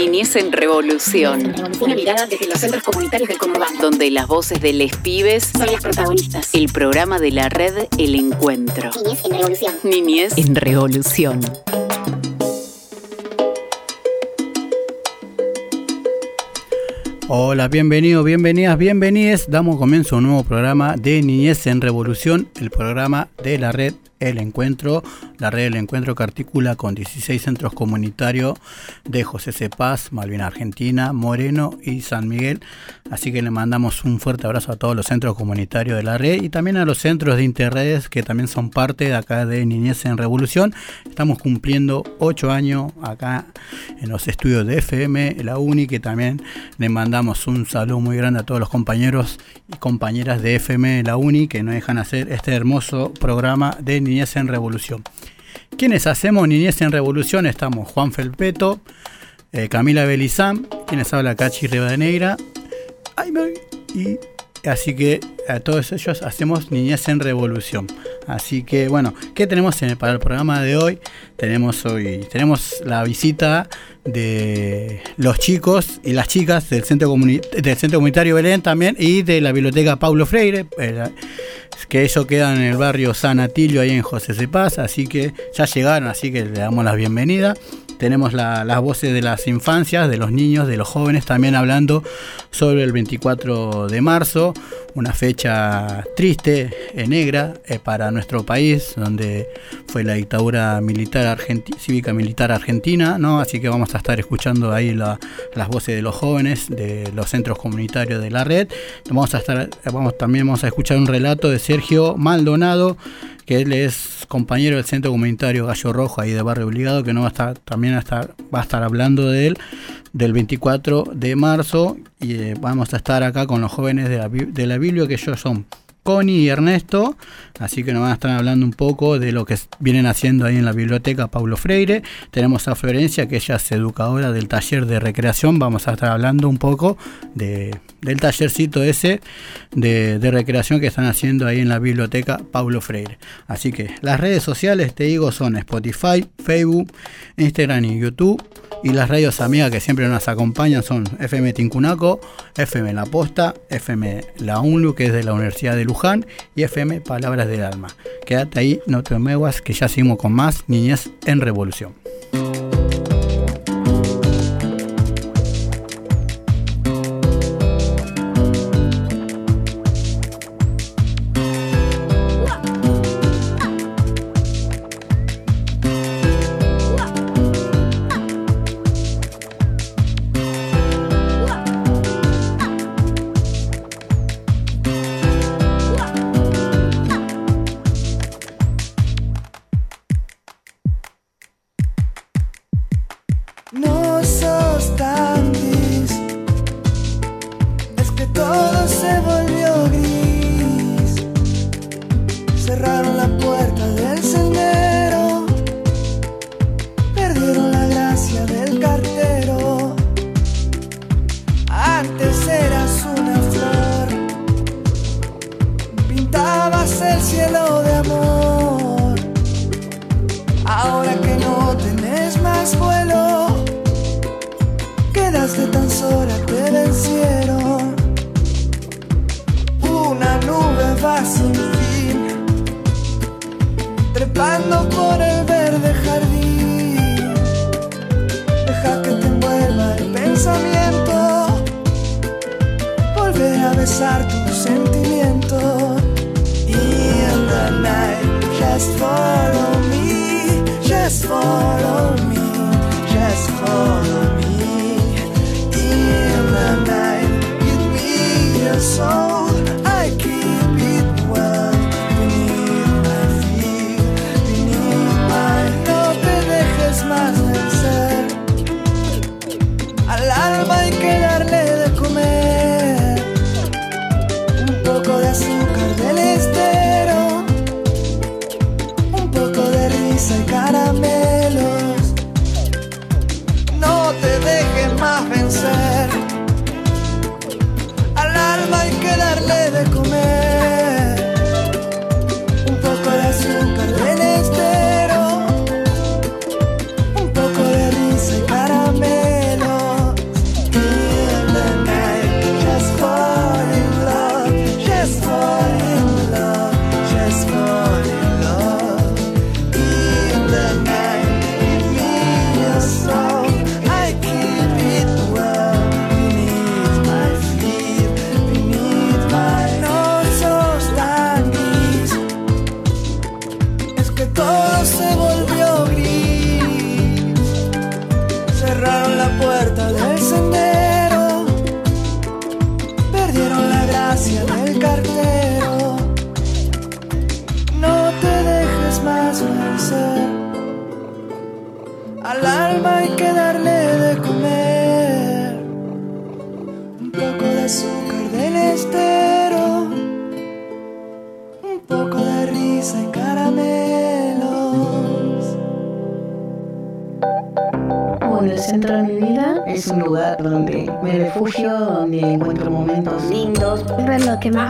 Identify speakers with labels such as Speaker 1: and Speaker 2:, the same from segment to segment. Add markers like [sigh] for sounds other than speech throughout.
Speaker 1: Niñez en Revolución.
Speaker 2: Una mirada desde los centros comunitarios del Conurbano.
Speaker 1: Donde las voces de les pibes
Speaker 2: son las protagonistas.
Speaker 1: El programa de la red El Encuentro.
Speaker 2: Niñez en Revolución.
Speaker 1: Niñez en Revolución.
Speaker 3: Hola, bienvenidos, bienvenidas, bienvenides. Damos comienzo a un nuevo programa de Niñez en Revolución, el programa de la red el encuentro, la red del encuentro que articula con 16 centros comunitarios de José Cepaz, Malvina Argentina, Moreno y San Miguel. Así que le mandamos un fuerte abrazo a todos los centros comunitarios de la red y también a los centros de interredes que también son parte de acá de Niñez en Revolución. Estamos cumpliendo 8 años acá en los estudios de FM, la UNI, que también le mandamos un saludo muy grande a todos los compañeros y compañeras de FM, la UNI, que nos dejan hacer este hermoso programa de Niñez en Revolución. Quienes hacemos Niñez en Revolución estamos Juan Felpeto, eh, Camila Belizán, quienes habla Cachi Rivadeneira, y así que a todos ellos hacemos Niñez en Revolución. Así que bueno, ¿qué tenemos para el programa de hoy? Tenemos hoy tenemos la visita de los chicos y las chicas del Centro, del Centro Comunitario Belén también y de la Biblioteca Paulo Freire. Eh, que eso queda en el barrio San Atilio, ahí en José Cepaz, así que ya llegaron, así que le damos la bienvenida. Tenemos las voces de las infancias, de los niños, de los jóvenes, también hablando sobre el 24 de marzo, una fecha triste, eh, negra eh, para nuestro país, donde fue la dictadura militar cívica militar argentina, ¿no? Así que vamos a estar escuchando ahí las voces de los jóvenes, de los centros comunitarios de la red. Vamos a estar, vamos, también vamos a escuchar un relato de Sergio Maldonado, que él es compañero del Centro Comunitario Gallo Rojo, ahí de Barrio Obligado, que no va a estar, también va a estar, hablando de él del 24 de marzo. Y eh, vamos a estar acá con los jóvenes de la, de la Biblia, que ellos son Connie y Ernesto, así que nos van a estar hablando un poco de lo que vienen haciendo ahí en la biblioteca Paulo Freire. Tenemos a Florencia, que ella es educadora del taller de recreación, vamos a estar hablando un poco de, del tallercito ese de, de, recreación que están haciendo ahí en la biblioteca Paulo Freire. Así que las redes sociales, te digo, son Spotify, Facebook, Instagram y YouTube. Y las radios amigas que siempre nos acompañan son FM Tincunaco, FM La Posta, FM La UNLU, que es de la Universidad de Luján, y FM Palabras del Alma. Quédate ahí, no te muevas, que ya seguimos con más Niñez en Revolución.
Speaker 4: Just follow me, just follow me, just follow me. In the night, give
Speaker 5: me your soul.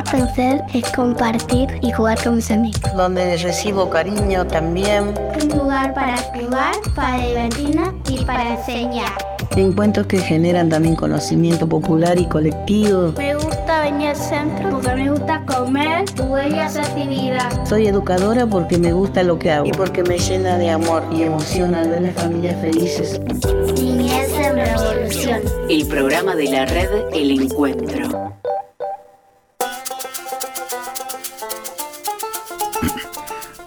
Speaker 5: Más puedo hacer es compartir y jugar con mis amigos.
Speaker 4: donde recibo cariño también.
Speaker 5: Un lugar para jugar, para divertirnos y para enseñar.
Speaker 4: Encuentros que generan también conocimiento popular y colectivo.
Speaker 5: Me gusta venir al centro porque me gusta comer, jugar y hacer actividades.
Speaker 4: Soy educadora porque me gusta lo que hago y porque me llena de amor y emoción al ver las familias felices.
Speaker 5: Niñez en revolución.
Speaker 1: El programa de la red El Encuentro.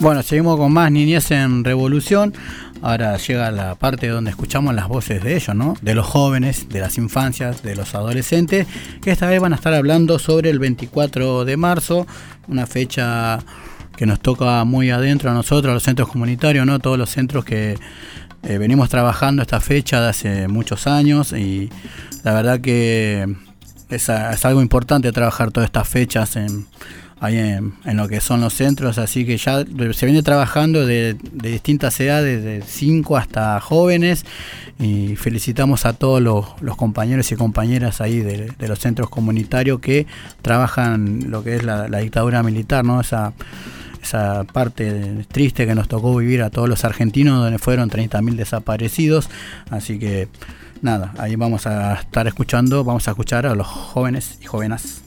Speaker 3: Bueno, seguimos con más Niñez en Revolución. Ahora llega la parte donde escuchamos las voces de ellos, ¿no? De los jóvenes, de las infancias, de los adolescentes, que esta vez van a estar hablando sobre el 24 de marzo, una fecha que nos toca muy adentro a nosotros, a los centros comunitarios, ¿no? Todos los centros que eh, venimos trabajando esta fecha de hace muchos años y la verdad que es, es algo importante trabajar todas estas fechas en, ahí en, en lo que son los centros, así que ya se viene trabajando de, de distintas edades, de 5 hasta jóvenes, y felicitamos a todos los, compañeros y compañeras ahí de, de los centros comunitarios que trabajan lo que es la, la dictadura militar, ¿no? Esa, esa parte triste que nos tocó vivir a todos los argentinos, donde fueron 30.000 desaparecidos, así que nada, ahí vamos a estar escuchando, vamos a escuchar a los jóvenes y jóvenes.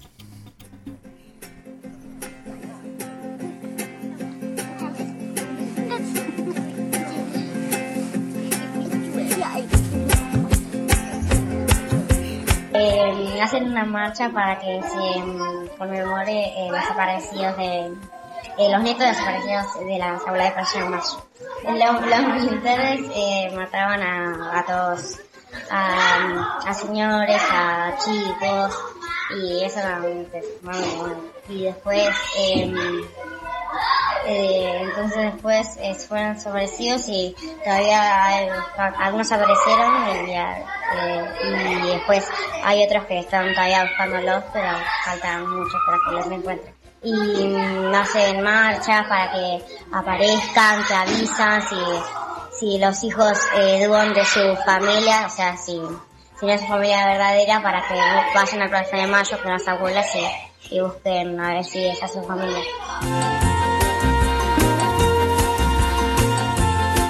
Speaker 6: Hacen una marcha para que se mm, conmemore eh, los desaparecidos de eh, los nietos desaparecidos de la abuela de Mayo. Los, los militares eh, mataban a, a todos, a, señores, a chicos, y eso era muy, bueno. Y después, eh, eh, entonces después eh, fueron desaparecidos y todavía algunos aparecieron eh, y después hay otros que están todavía buscándolos pero faltan muchos para que los encuentren y hacen marchas para que aparezcan, que avisan si, si los hijos eh, dudan de su familia, o sea, si, si no es su familia verdadera, para que vayan a Plaza de Mayo con las abuelas y, y busquen a ver si esa es su familia.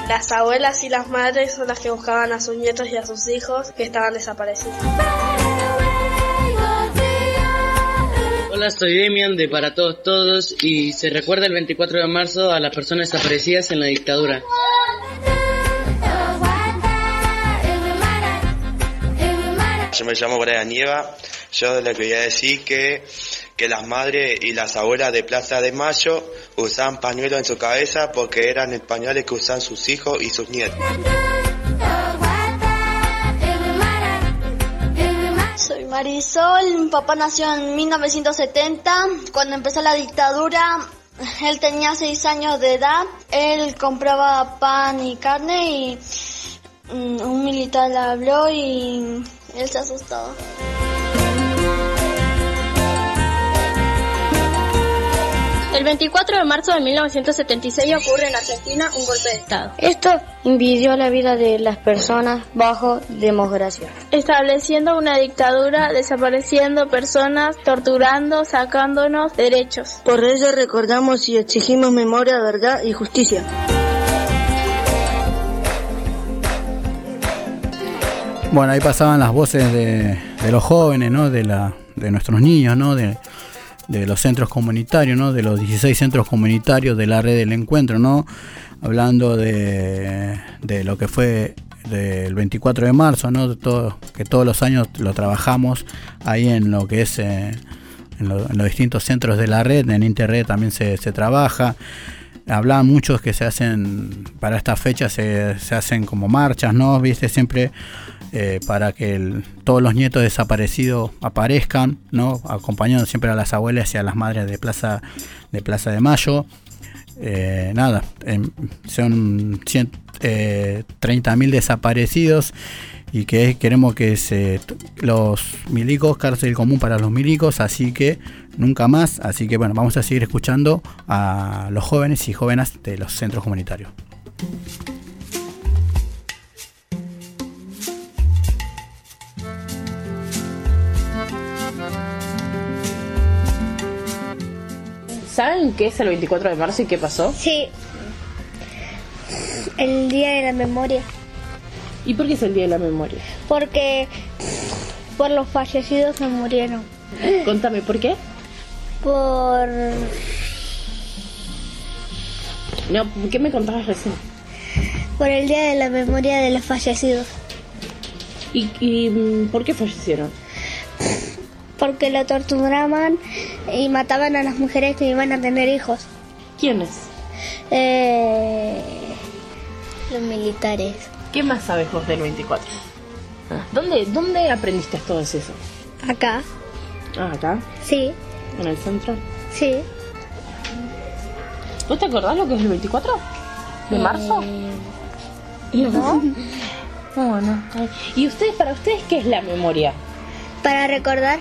Speaker 7: Las abuelas y las madres son las que buscaban a sus nietos y a sus hijos que estaban desaparecidos.
Speaker 8: Hola, soy Demian de Para Todos Todos y se recuerda el 24 de marzo a las personas desaparecidas en la dictadura.
Speaker 9: Yo me llamo Brian Nieva. Yo le quería decir que, que las madres y las abuelas de Plaza de Mayo usaban pañuelos en su cabeza porque eran el que usaban sus hijos y sus nietos.
Speaker 10: Soy Marisol, mi papá nació en 1970, cuando empezó la dictadura, él tenía 6 años de edad, él compraba pan y carne y mm, un militar le habló y él se asustó.
Speaker 11: El 24 de marzo de 1976 ocurre en Argentina un golpe de Estado.
Speaker 12: Esto impidió la vida de las personas bajo democracia.
Speaker 11: Estableciendo una dictadura, desapareciendo personas, torturando, sacándonos derechos.
Speaker 12: Por ello recordamos y exigimos memoria, verdad y justicia.
Speaker 3: Bueno, ahí pasaban las voces de, de los jóvenes, ¿no? De, la, de nuestros niños, ¿no? De, de los centros comunitarios, ¿no? De los 16 centros comunitarios de la red del encuentro, ¿no? Hablando de, de lo que fue del 24 de marzo, ¿no? Todo, que todos los años lo trabajamos ahí en lo que es eh, en, lo- en los distintos centros de la red, en Interred también se, se trabaja. hablaban muchos que se hacen, para esta fecha se, se hacen como marchas, ¿no? Viste, siempre eh, para que todos los nietos desaparecidos aparezcan, ¿no? Acompañando siempre a las abuelas y a las madres de Plaza de, Plaza de Mayo. Eh, nada, em, son eh, 30.000 desaparecidos y que queremos que se los milicos, cárcel común para los milicos, así que nunca más, así que bueno, vamos a seguir escuchando a los jóvenes y jóvenes de los centros comunitarios.
Speaker 13: ¿Saben qué es el 24 de marzo y qué pasó?
Speaker 5: Sí. El día de la memoria.
Speaker 13: ¿Y por qué es el día de la memoria?
Speaker 5: Porque por los fallecidos que murieron.
Speaker 13: Contame, ¿por qué?
Speaker 5: Por
Speaker 13: No, ¿qué me contabas recién?
Speaker 5: por el día de la memoria de los fallecidos.
Speaker 13: ¿Y, y mm, por qué fallecieron?
Speaker 5: Porque lo torturaban y mataban a las mujeres que iban a tener hijos.
Speaker 13: ¿Quiénes?
Speaker 5: Eh, los militares.
Speaker 13: ¿Qué más sabes vos del 24? ¿Dónde, ¿Dónde aprendiste todo eso?
Speaker 5: Acá.
Speaker 13: Ah, acá,
Speaker 5: Sí,
Speaker 13: en el centro.
Speaker 5: sí.
Speaker 13: ¿Vos te acordás lo que es el 24? ¿De marzo? [laughs] ¿No? No, no. ¿Y ustedes, para ustedes, qué es la memoria?
Speaker 5: Para recordar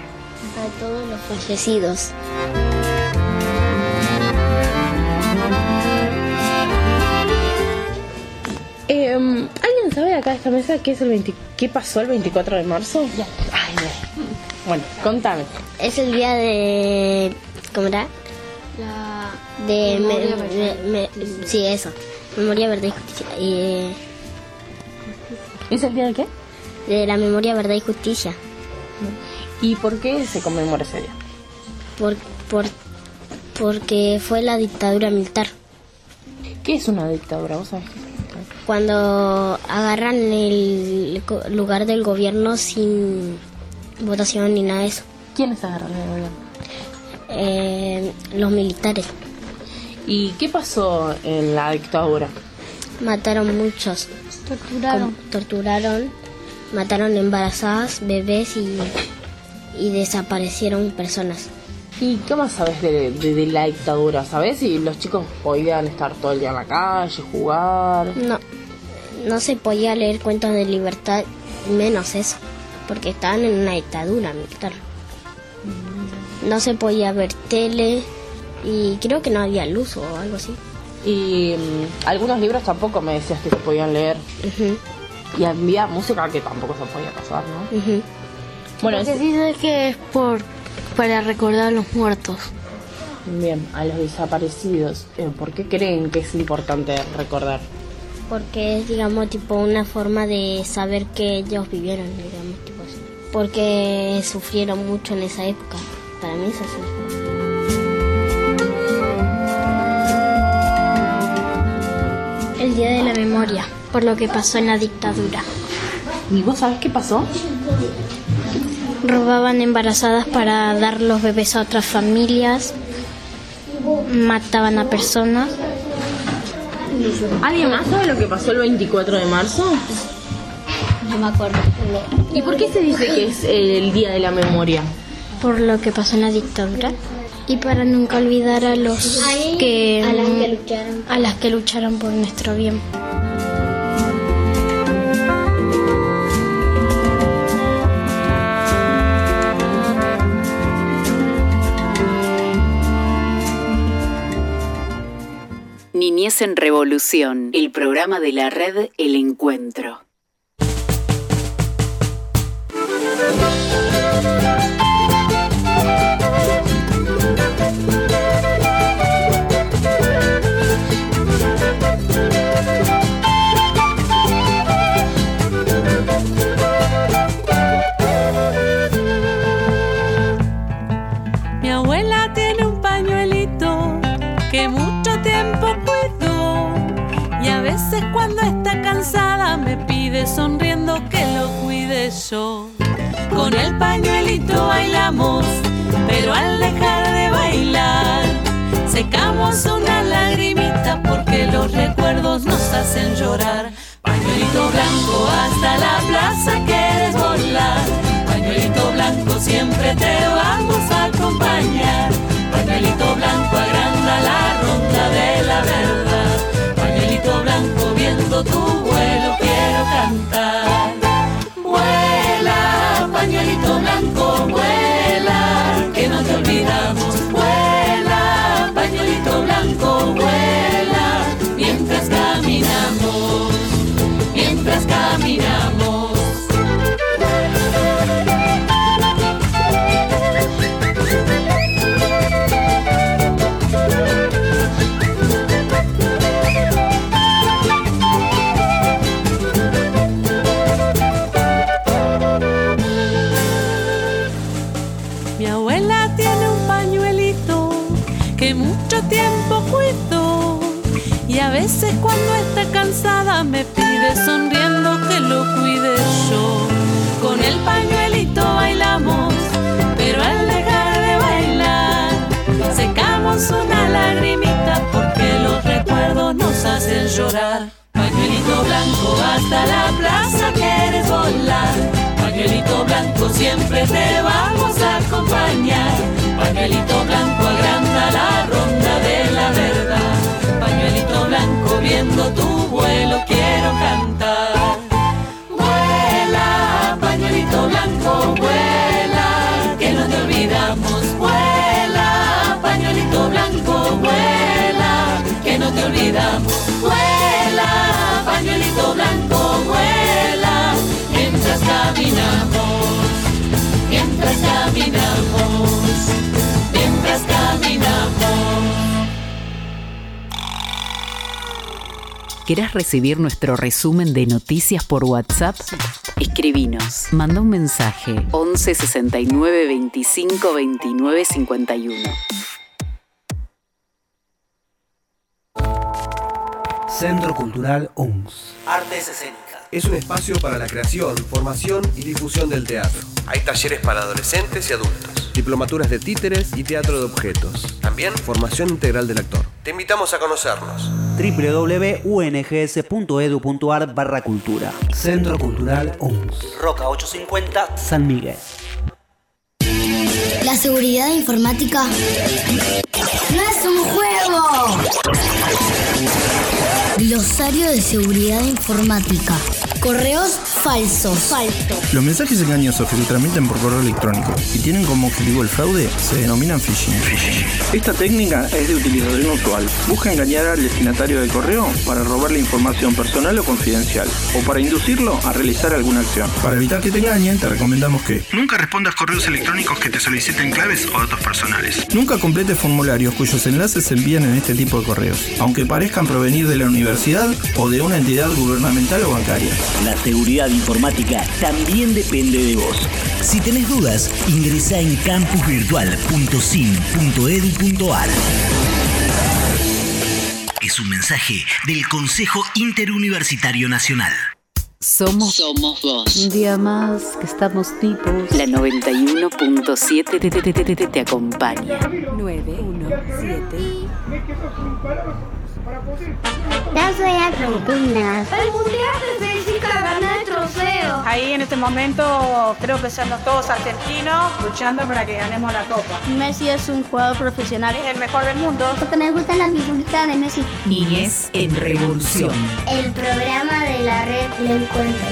Speaker 12: A todos los fallecidos.
Speaker 13: Eh, ¿Alguien sabe acá de esta mesa qué es el 20 qué pasó el 24 de marzo? Ay, no. Bueno, contame.
Speaker 12: Es el día de. ¿Cómo era? De. me-
Speaker 4: Memoria,
Speaker 12: me- me- sí, eso. Memoria, verdad y justicia. Y,
Speaker 13: ¿Es el día de qué?
Speaker 12: de la memoria, verdad y justicia.
Speaker 13: ¿Y por qué se conmemora ese día?
Speaker 12: Por, por, porque fue la dictadura militar.
Speaker 13: ¿Qué es una dictadura? ¿Vos sabés qué es?
Speaker 12: Cuando agarran el lugar del gobierno sin votación ni nada de eso.
Speaker 13: ¿Quiénes agarran el gobierno?
Speaker 12: Eh, los militares.
Speaker 13: ¿Y qué pasó en la dictadura?
Speaker 12: Mataron muchos.
Speaker 5: Torturaron.
Speaker 12: Torturaron, mataron embarazadas, bebés y, y desaparecieron personas.
Speaker 13: ¿Y qué más sabes de, de- de la dictadura? ¿Sabes si los chicos podían estar todo el día en la calle, jugar?
Speaker 12: No, no se podía leer cuentos de libertad, menos eso, porque estaban en una dictadura militar. No se podía ver tele y creo que no había luz o algo así.
Speaker 13: Y mm, algunos libros tampoco me decías que se podían leer. Y había música que tampoco se podía pasar, ¿no? Bueno,
Speaker 4: Lo que
Speaker 13: es-
Speaker 4: sí sé que es por para recordar a los muertos.
Speaker 13: bien, a los desaparecidos. eh, ¿Por qué creen que es importante recordar?
Speaker 12: Porque es, digamos, tipo una forma de saber que ellos vivieron, digamos, tipo así. Porque sufrieron mucho en esa época. Para mí es así.
Speaker 5: El día de la memoria, por lo que pasó en la dictadura.
Speaker 13: ¿Y vos sabés qué pasó?
Speaker 5: Robaban embarazadas para dar los bebés a otras familias. Mataban a personas.
Speaker 13: ¿Alguien más sabe lo que pasó el 24 de marzo?
Speaker 5: No me acuerdo.
Speaker 13: ¿Y por qué se dice que es el día de la memoria?
Speaker 5: Por lo que pasó en la dictadura. Y para nunca olvidar a los que,
Speaker 12: a las que lucharon.
Speaker 5: a las que lucharon por nuestro bien.
Speaker 1: Niñez en Revolución, el programa de la red El Encuentro.
Speaker 14: Sonriendo que lo cuide yo. Con el pañuelito bailamos, pero al dejar de bailar secamos una lagrimita porque los recuerdos nos hacen llorar. Pañuelito blanco hasta la plaza quieres volar. Pañuelito blanco siempre te vamos a acompañar. Pañuelito blanco agranda cantar. Vuela, pañuelito blanco, vuela, hacen llorar. Pañuelito blanco hasta la plaza quieres volar. Pañuelito blanco siempre te vamos a acompañar. Pañuelito blanco agranda la ronda de la verdad. Pañuelito blanco viendo tu vuelo quiero cantar. Olvidamos. Vuela, pañuelito blanco, vuela, mientras caminamos, mientras caminamos, mientras caminamos.
Speaker 1: ¿Querés recibir nuestro resumen de noticias por WhatsApp? Escribinos. Manda un mensaje 11 69 25 29 51.
Speaker 15: Centro Cultural UNS.
Speaker 16: Artes escénicas.
Speaker 17: Es un espacio para la creación, formación y difusión del teatro. Hay talleres para adolescentes y adultos. Diplomaturas de títeres y teatro de objetos. También formación integral del actor. Te invitamos a conocernos.
Speaker 16: www.ungs.edu.ar barra cultura.
Speaker 15: Centro Cultural UNS.
Speaker 16: Roca 850
Speaker 15: San Miguel.
Speaker 18: La seguridad informática no es un juego. Glosario de seguridad informática. Correos falsos. Falso.
Speaker 19: Los mensajes engañosos que se transmiten por correo electrónico y tienen como objetivo el fraude se denominan phishing. Esta técnica es de utilización usual. Busca engañar al destinatario del correo para robarle información personal o confidencial o para inducirlo a realizar alguna acción. Para evitar que te engañen, te recomendamos que nunca respondas correos electrónicos que te soliciten claves o datos personales. Nunca completes formularios cuyos enlaces se envían en este tipo de correos, aunque parezcan provenir de la universidad o de una entidad gubernamental o bancaria.
Speaker 20: La seguridad informática también depende de vos. Si tenés dudas, ingresa en campusvirtual.sim.edu.ar. Es un mensaje del Consejo Interuniversitario Nacional.
Speaker 1: Somos, Somos vos.
Speaker 21: Un día más que estamos tipos.
Speaker 1: La 91.7 te, te, te, te, te, te acompaña.
Speaker 21: 917.
Speaker 18: Ya soy Argentina.
Speaker 22: El mundial felicita ganar el trofeo. Ahí en este momento creo que somos todos argentinos luchando para que ganemos la copa.
Speaker 10: Messi es un jugador profesional.
Speaker 22: Es el mejor del mundo.
Speaker 18: Porque me gustan las figuritas de Messi.
Speaker 1: Niñez en Revolución.
Speaker 18: El programa de la red El Encuentro.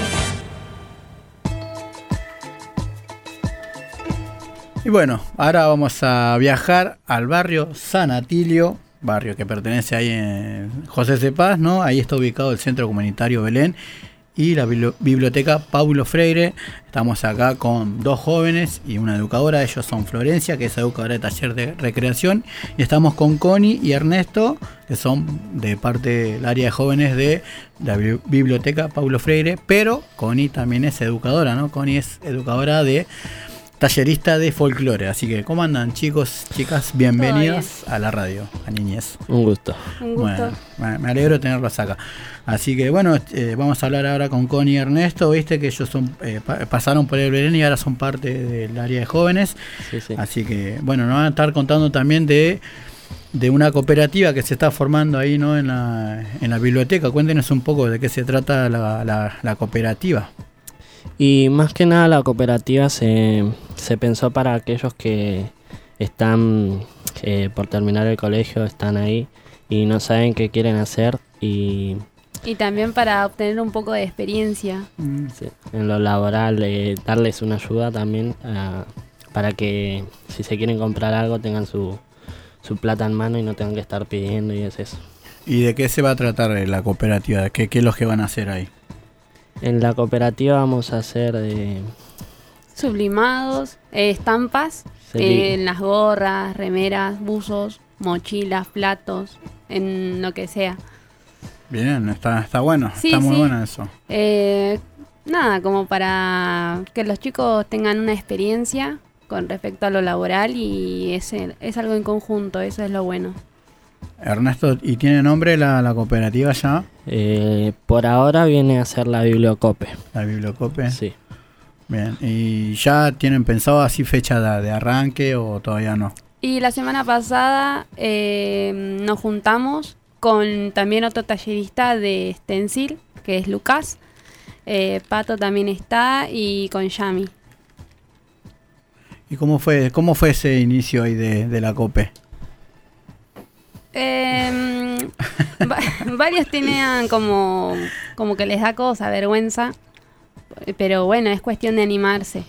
Speaker 3: Y bueno, ahora vamos a viajar al barrio San Atilio, barrio que pertenece ahí en José Cepaz, ¿no? Ahí está ubicado el Centro Comunitario Belén y la Biblioteca Paulo Freire. Estamos acá con dos jóvenes y una educadora. Ellos son Florencia, que es educadora de taller de recreación. Y estamos con Connie y Ernesto, que son de parte del área de jóvenes de la Biblioteca Paulo Freire. Pero Connie también es educadora, ¿no? Connie es educadora de tallerista de folclore. Así que, ¿cómo andan chicos, chicas? Bienvenidos a la radio, a Niñez.
Speaker 23: Un gusto.
Speaker 22: Un gusto.
Speaker 3: Bueno, me alegro de tenerlos acá. Así que, bueno, eh, vamos a hablar ahora con Connie y Ernesto. Viste que ellos son eh, pasaron por el Belén y ahora son parte del área de jóvenes.
Speaker 23: Sí, sí.
Speaker 3: Así que, bueno, nos van a estar contando también de de una cooperativa que se está formando ahí ¿no? en, la, en la biblioteca. Cuéntenos un poco de qué se trata la, la, la cooperativa.
Speaker 24: Y más que nada la cooperativa se, se pensó para aquellos que están eh, por terminar el colegio, están ahí y no saben qué quieren hacer y
Speaker 25: Y también para obtener un poco de experiencia.
Speaker 24: sí, en lo laboral eh, darles una ayuda también ah, para que si se quieren comprar algo tengan su, su plata en mano y no tengan que estar pidiendo y es eso.
Speaker 3: ¿Y de qué se va a tratar eh, la cooperativa? ¿Qué, qué es lo que van a hacer ahí?
Speaker 24: En la cooperativa vamos a hacer de
Speaker 25: Sublimados, eh, estampas, eh, en las gorras, remeras, buzos, mochilas, platos, en lo que sea.
Speaker 3: Bien, está, está bueno,
Speaker 25: Sí,
Speaker 3: está muy
Speaker 25: sí.
Speaker 3: bueno eso.
Speaker 25: Eh, nada, como para que los chicos tengan una experiencia con respecto a lo laboral y es, es algo en conjunto, eso es lo bueno.
Speaker 3: Ernesto, ¿y tiene nombre la, la cooperativa ya?
Speaker 24: Eh, por ahora viene a ser la Bibliocope.
Speaker 3: ¿La Bibliocope?
Speaker 24: Sí.
Speaker 3: Bien, ¿y ya tienen pensado así fecha de, de arranque o todavía no?
Speaker 25: Y la semana pasada eh, nos juntamos con también otro tallerista de stencil, que es Lucas. Eh, Pato también está y con Yami.
Speaker 3: ¿Y cómo fue, cómo fue ese inicio ahí de, de la COPE? [laughs]
Speaker 25: Va- varios tenían como, como que les da cosa, vergüenza. Pero bueno, es cuestión de animarse.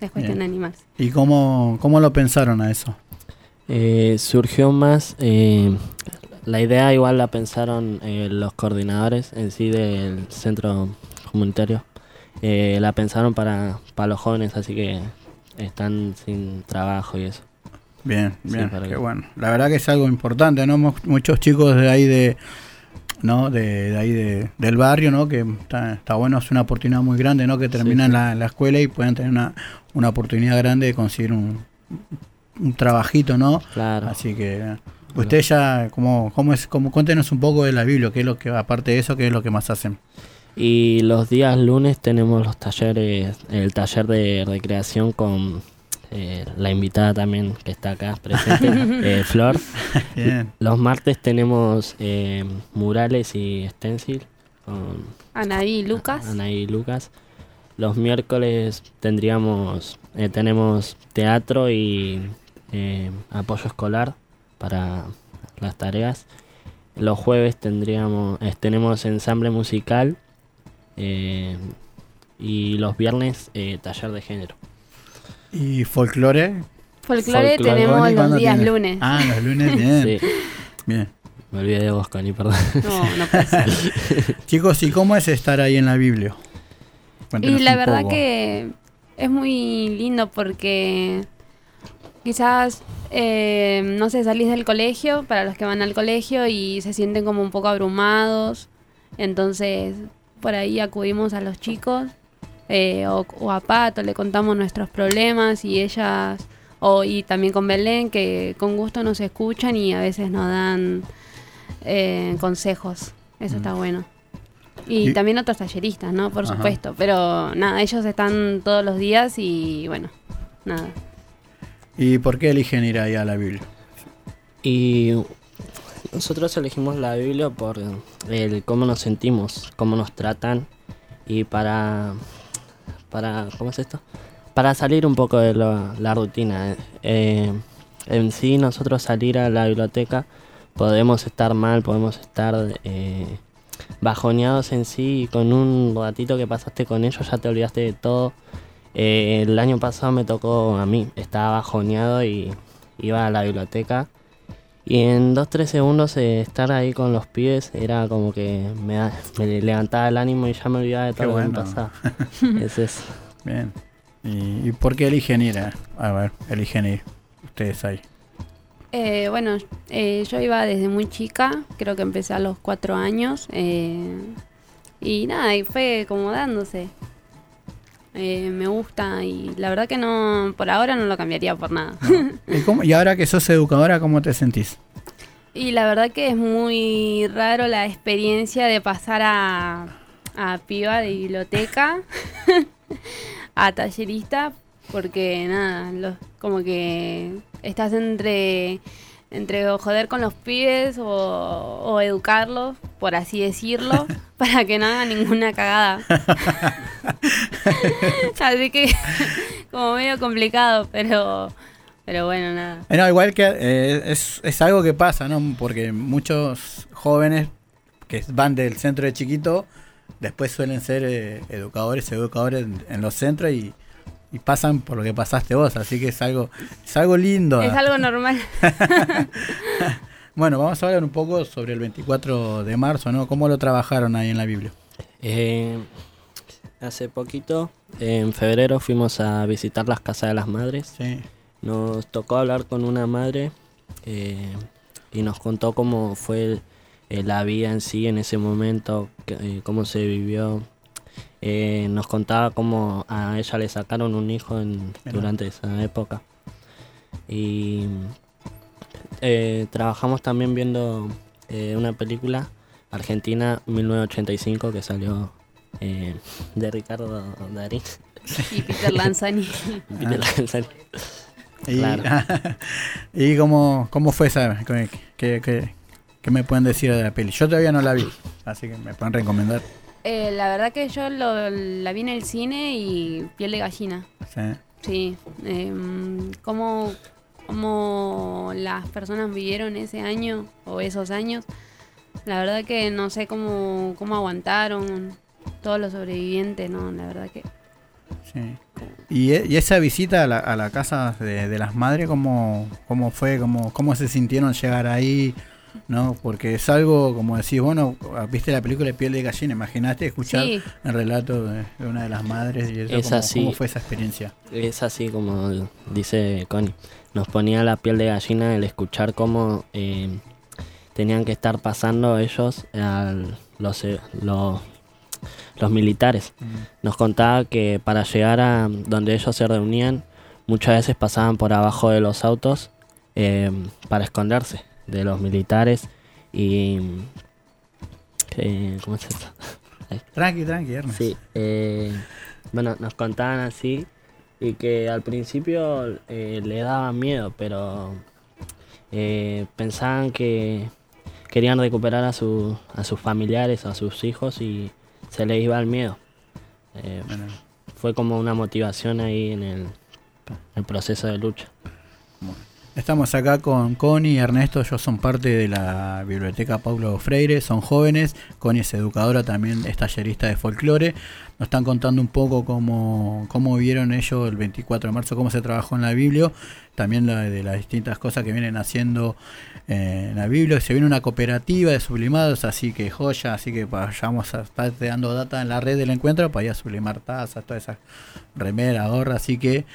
Speaker 25: Es cuestión
Speaker 3: Bien.
Speaker 25: de animarse.
Speaker 3: ¿Y cómo, cómo lo pensaron a eso?
Speaker 24: Eh, surgió más, eh, la idea igual la pensaron eh, los coordinadores en sí del centro comunitario. Eh, la pensaron para, para los jóvenes, así que están sin trabajo y eso.
Speaker 3: Bien, bien, qué
Speaker 24: que-
Speaker 3: bueno. La verdad que es algo importante, ¿no? Mu- Muchos chicos de ahí de, ¿no? De, de ahí de, del barrio, ¿no? Que está, está bueno, es una oportunidad muy grande, ¿no? Que terminan
Speaker 24: sí.
Speaker 3: La, la escuela y pueden tener una, una oportunidad grande de conseguir un, un trabajito, ¿no?
Speaker 24: Claro.
Speaker 3: Así que usted ya, ¿cómo, cómo es? Cómo, cuéntenos un poco de la Biblia, qué es lo que, aparte de eso, qué es lo que más hacen.
Speaker 24: Y los días lunes tenemos los talleres, el taller de recreación con eh, la invitada también que está acá presente, [laughs] eh, Flor. [laughs]
Speaker 3: Bien.
Speaker 24: Los martes tenemos eh, murales y stencil con
Speaker 25: Anaí y Lucas.
Speaker 24: Anaí y Lucas. Los miércoles tendríamos, eh, tenemos teatro y eh, apoyo escolar para las tareas. Los jueves tendríamos, eh, tenemos ensamble musical eh, y los viernes eh, taller de género.
Speaker 3: ¿Y folclore?
Speaker 25: Folclore
Speaker 24: Folclore.
Speaker 25: tenemos
Speaker 3: ¿Cuándo
Speaker 25: los días
Speaker 3: tiene?
Speaker 25: lunes.
Speaker 3: Ah, los lunes, [laughs] bien.
Speaker 24: Sí.
Speaker 3: Bien.
Speaker 24: Me olvidé de vos, Connie, perdón.
Speaker 25: No, ser. [laughs]
Speaker 3: Chicos, ¿y cómo es estar ahí en la Biblia?
Speaker 25: Y la verdad
Speaker 3: poco.
Speaker 25: que es muy lindo porque quizás, eh, no sé, salís del colegio, para los que van al colegio, y se sienten como un poco abrumados. Entonces, por ahí acudimos a los chicos eh, o, o a Pato, le contamos nuestros problemas y ellas, o, y también con Belén, que con gusto nos escuchan y a veces nos dan eh, consejos. Eso está bueno. Y,
Speaker 3: Y-
Speaker 25: también otros talleristas, ¿no? Por
Speaker 3: Ajá.
Speaker 25: supuesto. Pero nada, ellos están todos los días y bueno, nada.
Speaker 3: ¿Y por qué eligen ir ahí a la Biblia?
Speaker 24: Y nosotros elegimos la Biblia por el cómo nos sentimos, cómo nos tratan y para para ¿cómo es esto? Para salir un poco de la rutina. Eh, en sí nosotros salir a la biblioteca podemos estar mal, podemos estar eh, bajoneados en sí y con un ratito que pasaste con ellos ya te olvidaste de todo. Eh, el año pasado me tocó a mí, estaba bajoneado y iba a la biblioteca y en 2-3 segundos eh, estar ahí con los pibes era como que me, da- me levantaba el ánimo y ya me olvidaba de todo lo que me pasaba. [laughs] es eso.
Speaker 3: Bien. ¿Y, y por qué eligen ir? A, a ver, eligen ir ustedes ahí.
Speaker 25: Eh, bueno, eh, yo iba desde muy chica, creo que empecé a los cuatro años. eh, y nada, y fue como dándose. Eh, me gusta y la verdad que no, por ahora no lo cambiaría por nada.
Speaker 3: ¿Y, cómo- y ahora que sos educadora, ¿cómo te sentís?
Speaker 25: Y la verdad que es muy raro la experiencia de pasar a, a piba de biblioteca [laughs] a tallerista, porque nada, los, como que estás entre entre joder con los pibes o, o educarlos, por así decirlo, [laughs] para que no hagan ninguna cagada. [laughs] así que como medio complicado, pero pero bueno, nada.
Speaker 3: Eh, No, igual que eh, es, es algo que pasa, ¿no? Porque muchos jóvenes que van del centro de chiquito después suelen ser eh, educadores, educadores en, en los centros y, y pasan por lo que pasaste vos, así que es algo, es algo lindo.
Speaker 25: Es algo normal. [laughs]
Speaker 3: Bueno, vamos a hablar un poco sobre el 24 de marzo, ¿no? ¿Cómo lo trabajaron ahí en la Biblia?
Speaker 24: Eh, hace poquito, en febrero, fuimos a visitar las casas de las madres.
Speaker 3: Sí.
Speaker 24: Nos tocó hablar con una madre eh, y nos contó cómo fue la vida en sí en ese momento, que- eh, cómo se vivió. Eh, nos contaba cómo a ella le sacaron un hijo en- durante esa época. Y eh, trabajamos también viendo eh, una película argentina 1985 que salió eh, de Ricardo Darín.
Speaker 25: Y Peter Lanzani.
Speaker 24: Y [laughs] Peter Lanzani.
Speaker 3: Y,
Speaker 24: Claro. [laughs]
Speaker 3: ¿y cómo, cómo fue esa? ¿Qué, qué, qué- qué me pueden decir de la peli? Yo todavía no la vi, así que me pueden recomendar.
Speaker 25: Eh, la verdad que yo lo- la vi en el cine y piel de gallina.
Speaker 3: Sí.
Speaker 25: Sí. em, cómo, cómo las personas vivieron ese año o esos años. La verdad que no sé cómo, cómo aguantaron todos los sobrevivientes, ¿no? La verdad que...
Speaker 3: Sí. ¿Y, e- y esa visita a la, a la casa de, de las madres, ¿cómo, cómo fue? ¿Cómo, ¿Cómo se sintieron llegar ahí? ¿No? Porque es algo, como decís, bueno, viste la película de Piel de Gallina, imaginaste escuchar
Speaker 24: Sí.
Speaker 3: el relato de, una de las madres y eso,
Speaker 24: Es
Speaker 3: ¿cómo,
Speaker 24: así.
Speaker 3: cómo fue esa experiencia?
Speaker 24: Es así como dice Connie. Nos ponía la piel de gallina el escuchar cómo eh, tenían que estar pasando ellos al- los, eh, los, los militares. Nos contaba que para llegar a donde ellos se reunían, muchas veces pasaban por abajo de los autos eh, para esconderse de los militares y... eh, ¿Cómo es esto?
Speaker 3: Tranqui, tranqui, Ernest.
Speaker 24: Sí, eh, bueno, nos contaban así y que al principio eh, le daban miedo, pero eh, pensaban que querían recuperar a, su, a sus familiares, a sus hijos y se les iba el miedo. Fue como una motivación ahí en el, el proceso de lucha.
Speaker 3: Estamos acá con Connie y Ernesto, ellos son parte de la biblioteca Paulo Freire, son jóvenes, Connie es educadora, también es tallerista de folclore, nos están contando un poco cómo, cómo vieron ellos el 24 de marzo, cómo se trabajó en la Biblia, también la de las distintas cosas que vienen haciendo eh, en la Biblia, se viene una cooperativa de sublimados, así que joya, así que vayamos a estar dando data en la red del encuentro para ir a sublimar tazas, todas esas remeras, gorras, así que...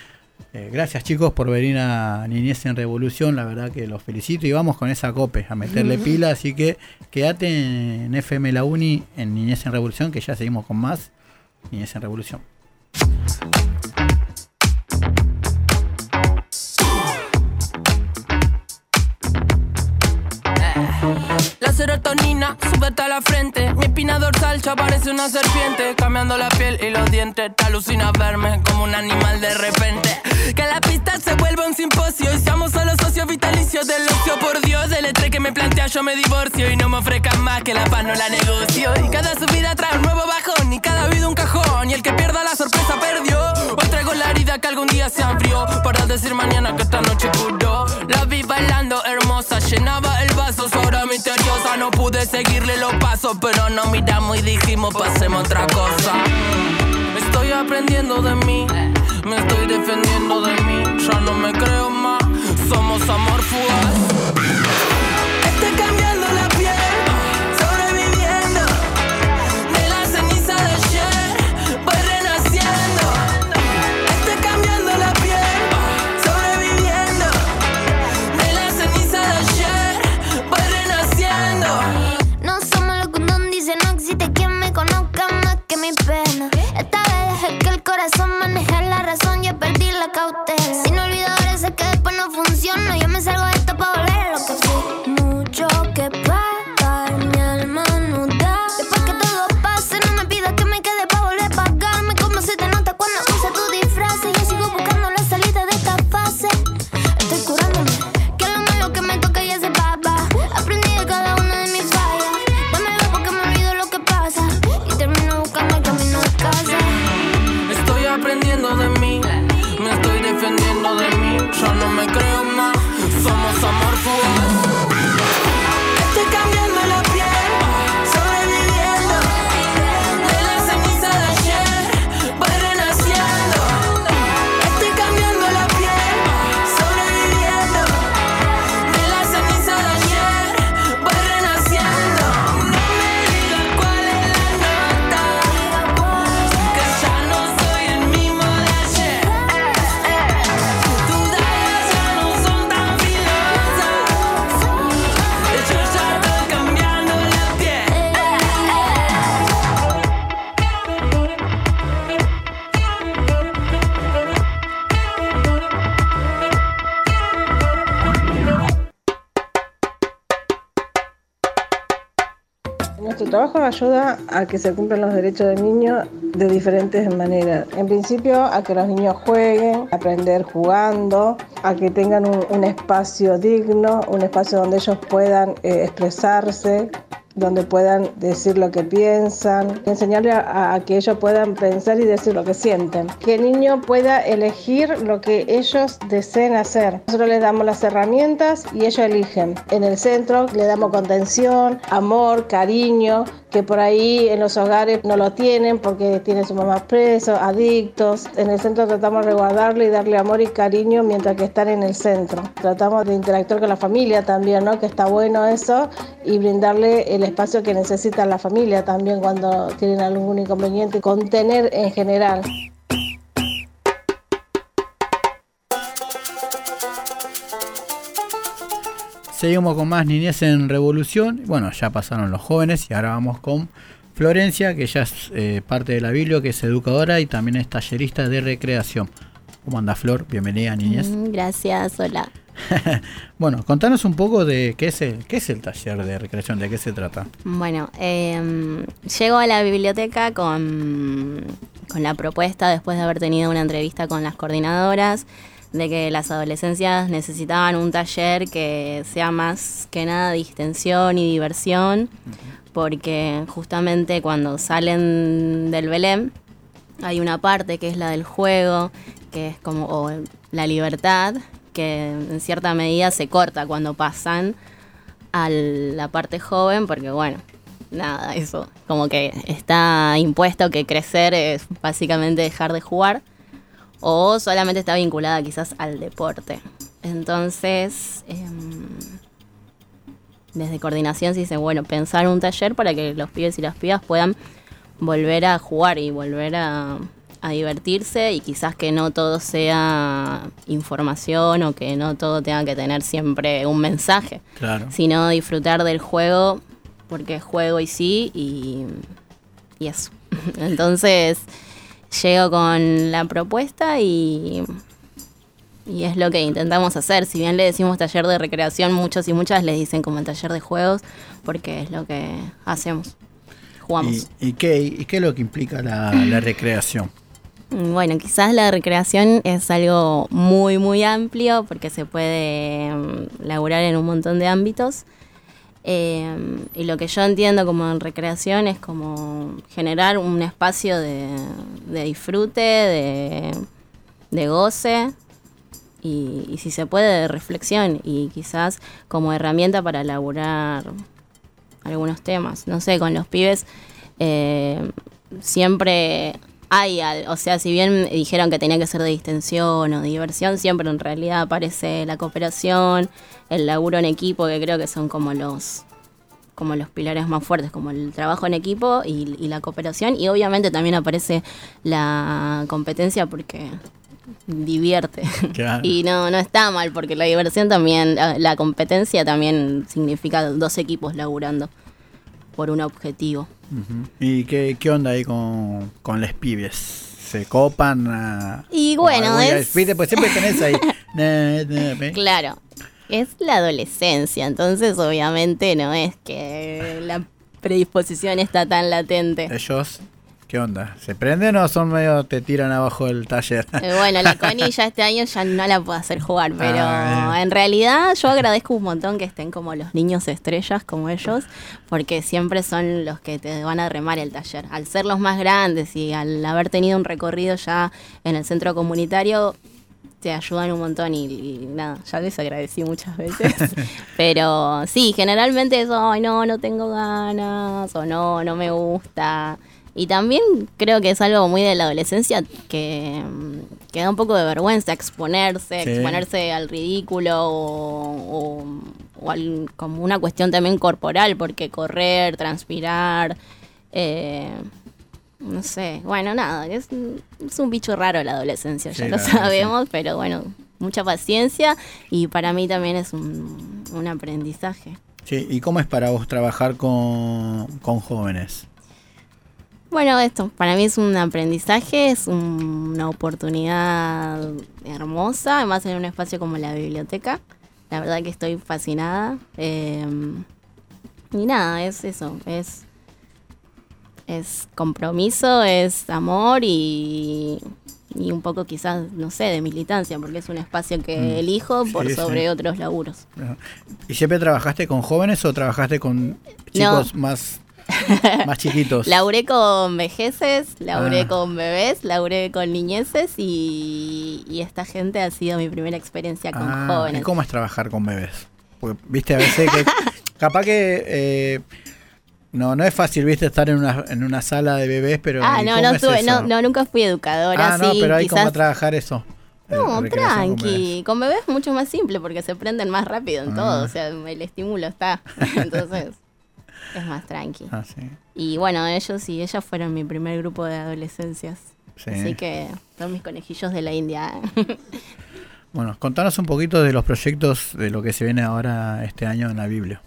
Speaker 3: Eh, gracias chicos por venir a Niñez en Revolución, la verdad que los felicito y vamos con esa cope, a meterle [laughs] pila, así que quédate en FM La Uni en Niñez en Revolución, que ya seguimos con más Niñez en Revolución.
Speaker 26: La serotonina sube hasta la frente. Mi espina dorsal ya parece una serpiente. Cambiando la piel y los dientes. Te alucina verme como un animal de repente. Que la pista se vuelva un simposio. Y seamos solo socios vitalicios del ocio. Por Dios, del estrés que me plantea, yo me divorcio. Y no me ofrezcan más que la paz no la negocio. Y cada subida trae un nuevo bajón. Y cada vida un cajón. Y el que pierda la sorpresa perdió. Hoy traigo la herida que algún día se abrió. Para decir mañana que esta noche curó. La vi bailando hermosa, llenaba el vaso. Misteriosa, no pude seguirle los pasos. Pero no miramos y dijimos, pasemos otra cosa. Estoy aprendiendo de mí, me estoy defendiendo de mí.
Speaker 18: Ya
Speaker 26: no me creo más, somos amor fugaz.
Speaker 27: Ayuda a que se cumplan los derechos del niño de diferentes maneras. En principio, a que los niños jueguen, aprender jugando, a que tengan un, espacio digno, un espacio donde ellos puedan eh, expresarse, donde puedan decir lo que piensan, enseñarle a, a que ellos puedan pensar y decir lo que sienten. Que el niño pueda elegir lo que ellos deseen hacer. Nosotros les damos las herramientas y ellos eligen. En el centro le damos contención, amor, cariño, que por ahí en los hogares no lo tienen porque tienen su mamá preso, adictos. En el centro tratamos de resguardarle y darle amor y cariño mientras que están en el centro. Tratamos de interactuar con la familia también, ¿no? Que está bueno eso y brindarle el espacio que necesita la familia también cuando tienen algún inconveniente, contener en general.
Speaker 3: Seguimos con más niñez en revolución. Bueno, ya pasaron los jóvenes y ahora vamos con Florencia, que ya es eh, parte de la Biblia, que es educadora y también es tallerista de recreación. ¿Cómo anda Flor? Bienvenida, niñez.
Speaker 28: Mm, Gracias, hola. [laughs]
Speaker 3: Bueno, contanos un poco de qué es el, qué es el taller de recreación, de qué se trata.
Speaker 28: Bueno, eh, llego a la biblioteca con, con la propuesta, después de haber tenido una entrevista con las coordinadoras, de que las adolescencias necesitaban un taller que sea más que nada distensión y diversión, porque justamente cuando salen del Belén hay una parte que es la del juego, que es como o la libertad, que en cierta medida se corta cuando pasan a la parte joven, porque bueno, nada, eso como que está impuesto que crecer es básicamente dejar de jugar o solamente está vinculada quizás al deporte. Entonces, em, desde coordinación se dice, bueno, pensar un taller para que los pibes y las pibas puedan volver a jugar y volver a, a divertirse y quizás que no todo sea información o que no todo tenga que tener siempre un mensaje,
Speaker 3: Claro.
Speaker 28: sino disfrutar del juego porque es juego y sí y, y eso. [laughs] Entonces llego con la propuesta y, y es lo que intentamos hacer. Si bien le decimos taller de recreación, muchos y muchas les dicen como el taller de juegos porque es lo que hacemos. Jugamos.
Speaker 3: ¿Y, y qué, ¿Y qué es lo que implica la, la recreación?
Speaker 28: Bueno, quizás la recreación es algo muy, muy amplio porque se puede mm, laburar en un montón de ámbitos. Eh, y lo que yo entiendo como recreación es como generar un espacio de, de disfrute, de, goce y, y si se puede de reflexión y quizás como herramienta para laburar algunos temas. No sé, con los pibes eh, siempre hay, o sea, si bien dijeron que tenía que ser de distensión o de diversión, siempre en realidad aparece la cooperación, el laburo en equipo, que creo que son como los como los pilares más fuertes, como el trabajo en equipo y, y la cooperación. Y obviamente también aparece la competencia porque divierte.
Speaker 3: Claro. [laughs]
Speaker 28: Y no, no está mal, porque la diversión también, la, la competencia también significa dos equipos laburando por un objetivo.
Speaker 3: ¿Y qué, qué onda ahí con, con les pibes? ¿Se copan? a-
Speaker 28: Y
Speaker 3: o
Speaker 28: bueno,
Speaker 3: alguna-
Speaker 28: es-
Speaker 3: Pues siempre tenés ahí. [laughs] na, na, ¿ve?
Speaker 28: Claro, es la adolescencia, entonces obviamente no es que la predisposición está tan latente.
Speaker 3: Ellos, ¿qué onda? ¿Se prenden o son medio te tiran abajo del taller? [laughs]
Speaker 28: Eh, Bueno, la conilla este año ya no la puedo hacer jugar, pero
Speaker 3: Ah,
Speaker 28: en realidad yo agradezco un montón que estén como los niños estrellas como ellos, porque siempre son los que te van a remar el taller. Al ser los más grandes y al haber tenido un recorrido ya en el centro comunitario, te ayudan un montón y, y nada, ya les agradecí muchas veces. [laughs] Pero sí, generalmente es, ay, no, no tengo ganas, o no, no me gusta. Y también creo que es algo muy de la adolescencia que, mm, que da un poco de vergüenza exponerse,
Speaker 29: Sí.
Speaker 28: exponerse al ridículo o, o- o al- como una cuestión también corporal, porque correr, transpirar, eh, no sé, bueno, nada, es, un- es un bicho raro la adolescencia, ya lo sabemos, pero bueno, mucha paciencia y para mí también es un, un aprendizaje.
Speaker 3: Sí, ¿y cómo es para vos trabajar con, con jóvenes?
Speaker 28: Bueno, esto para mí es un aprendizaje, es un- una oportunidad hermosa, además en un espacio como la biblioteca. La verdad que estoy fascinada. eh, y nada, es eso, es, es compromiso, es amor y, y un poco quizás, no sé, de militancia, porque es un espacio que
Speaker 3: Mm.
Speaker 28: elijo por
Speaker 3: Sí,
Speaker 28: sobre
Speaker 3: sí.
Speaker 28: otros laburos.
Speaker 3: ¿Y siempre trabajaste con jóvenes o trabajaste con chicos más, [laughs] más chiquitos?
Speaker 28: Laburé con vejeces, laburé
Speaker 3: Ah.
Speaker 28: con bebés, laburé con niñeces y, y esta gente ha sido mi primera experiencia con
Speaker 3: Ah,
Speaker 28: jóvenes.
Speaker 3: ¿Y cómo es trabajar con bebés? Porque, viste, a veces que [laughs] capaz que eh, no, no es fácil, viste, estar en una, en una sala de bebés, pero
Speaker 28: ah,
Speaker 3: ¿y
Speaker 28: no, no, tuve, no, no, nunca fui educadora,
Speaker 3: Ah, no, pero hay
Speaker 28: quizás...
Speaker 3: cómo trabajar eso.
Speaker 28: No,
Speaker 3: Eh, con bebés.
Speaker 28: tranqui. Con bebés es mucho más simple porque se prenden más rápido en
Speaker 3: Ah.
Speaker 28: todo. O sea, el estímulo está. [laughs] Entonces, es más tranqui.
Speaker 3: Ah, sí.
Speaker 28: Y bueno, ellos y ellas fueron mi primer grupo de adolescencias.
Speaker 3: Sí.
Speaker 28: Así que son mis conejillos de la India. [laughs]
Speaker 3: Bueno, contanos un poquito de los proyectos de lo que se viene ahora este año en la Biblia.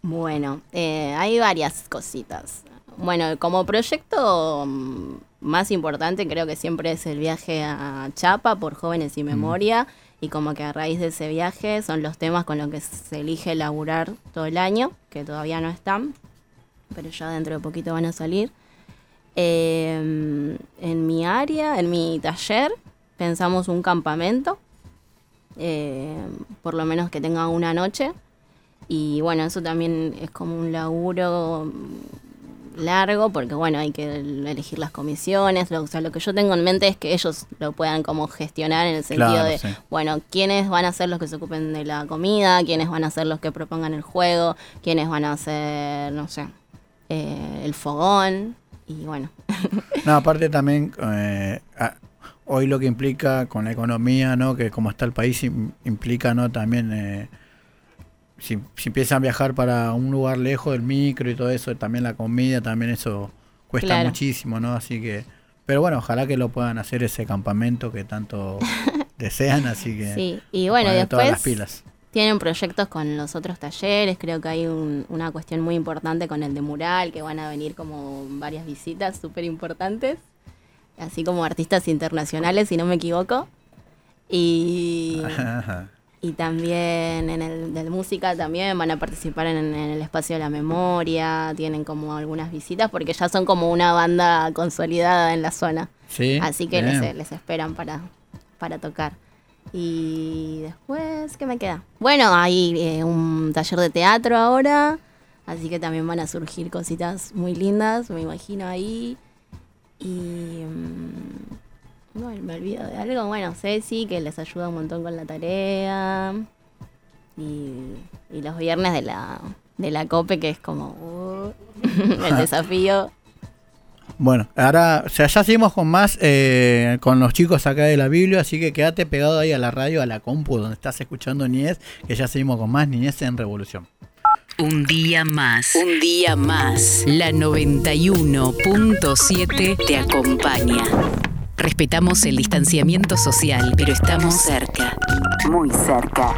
Speaker 28: Bueno, eh, hay varias cositas. Bueno, como proyecto mm, más importante creo que siempre es el viaje a Chapa por Jóvenes y Memoria y como que a raíz de ese viaje son los temas con los que se elige laburar todo el año, que todavía no están, pero ya dentro de poquito van a salir. Eh, en mi área, en mi taller, pensamos un campamento, eh, por lo menos que tenga una noche. Y bueno, eso también es como un laburo largo porque bueno, hay que elegir las comisiones, lo, o sea, lo que yo tengo en mente es que ellos lo puedan como gestionar en el sentido
Speaker 29: Claro,
Speaker 28: de,
Speaker 29: sí.
Speaker 28: bueno, quiénes van a ser los que se ocupen de la comida, quiénes van a ser los que propongan el juego, quiénes van a hacer, no sé, eh, el fogón y bueno. [laughs]
Speaker 3: No, aparte también, eh, hoy lo que implica con la economía, ¿no? Que como está el país, im- implica, ¿no? También, eh, si, si empiezan a viajar para un lugar lejos del micro y todo eso, también la comida, también eso cuesta
Speaker 28: Claro.
Speaker 3: muchísimo, ¿no? Así que, pero bueno, ojalá que lo puedan hacer ese campamento que tanto [laughs] desean, así que
Speaker 28: Sí, y bueno,
Speaker 3: ponerle todas las
Speaker 28: después
Speaker 3: pilas.
Speaker 28: tienen proyectos con los otros talleres, creo que hay un- una cuestión muy importante con el de mural, que van a venir como varias visitas súper importantes, así como artistas internacionales, si no me equivoco. Y, [laughs]
Speaker 3: Ajá.
Speaker 28: Y también en el de música también van a participar en, en el espacio de la memoria, tienen como algunas visitas, porque ya son como una banda consolidada en la zona.
Speaker 3: Sí,
Speaker 28: Así que les esperan para, para tocar. Y después, ¿qué me queda? Bueno, hay eh, un taller de teatro ahora, así que también van a surgir cositas muy lindas, me imagino ahí. Y... mm, bueno, me olvido de algo. Bueno, Ceci, que les ayuda un montón con la tarea. Y, y los viernes de la, de la COPE, que es como uh, [laughs] el [laughs] desafío.
Speaker 3: Bueno, ahora, o sea, ya seguimos con más, eh, con los chicos acá de la Biblia, así que quédate pegado ahí a la radio, a la compu, donde estás escuchando Niñez, que ya seguimos con más Niñez en Revolución.
Speaker 1: Un día más. Un día más. La 91.7 te acompaña. Respetamos el distanciamiento social, pero estamos cerca. Muy cerca.